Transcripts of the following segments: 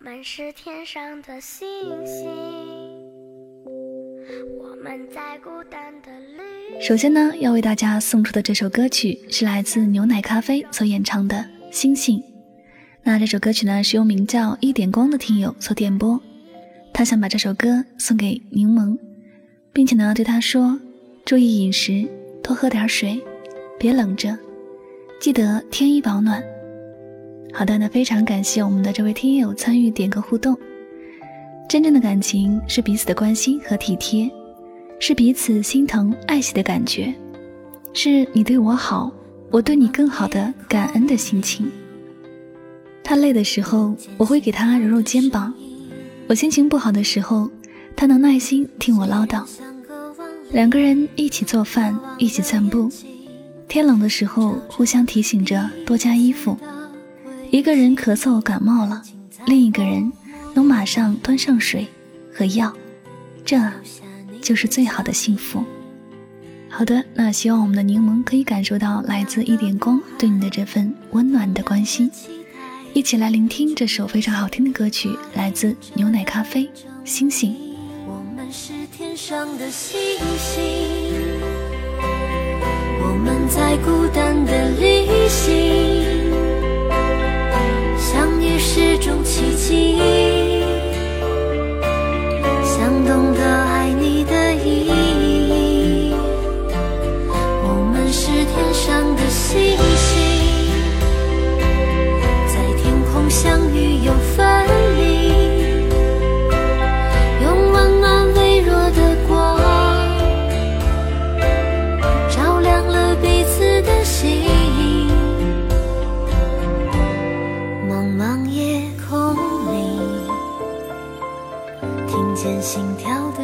们是天上的星星，我们在孤单的旅。首先呢，要为大家送出的这首歌曲是来自牛奶咖啡所演唱的《星星》。那这首歌曲呢，是由名叫一点光的听友所点播，他想把这首歌送给柠檬，并且呢，对他说：注意饮食，多喝点水，别冷着，记得添衣保暖。好的，那非常感谢我们的这位听友参与点歌互动。真正的感情是彼此的关心和体贴，是彼此心疼爱惜的感觉，是你对我好，我对你更好的感恩的心情。他累的时候，我会给他揉揉肩膀；我心情不好的时候，他能耐心听我唠叨。两个人一起做饭，一起散步，天冷的时候互相提醒着多加衣服。一个人咳嗽感冒了，另一个人能马上端上水和药，这就是最好的幸福。好的，那希望我们的柠檬可以感受到来自一点光对你的这份温暖的关心，一起来聆听这首非常好听的歌曲，来自牛奶咖啡《星星》。我们是天上的星星，我们在孤单的旅行。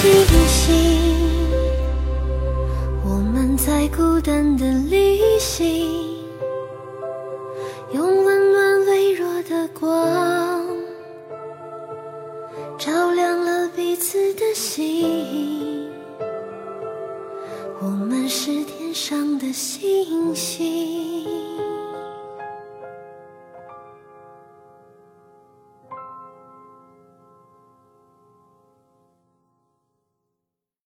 星星我们在孤单的旅行。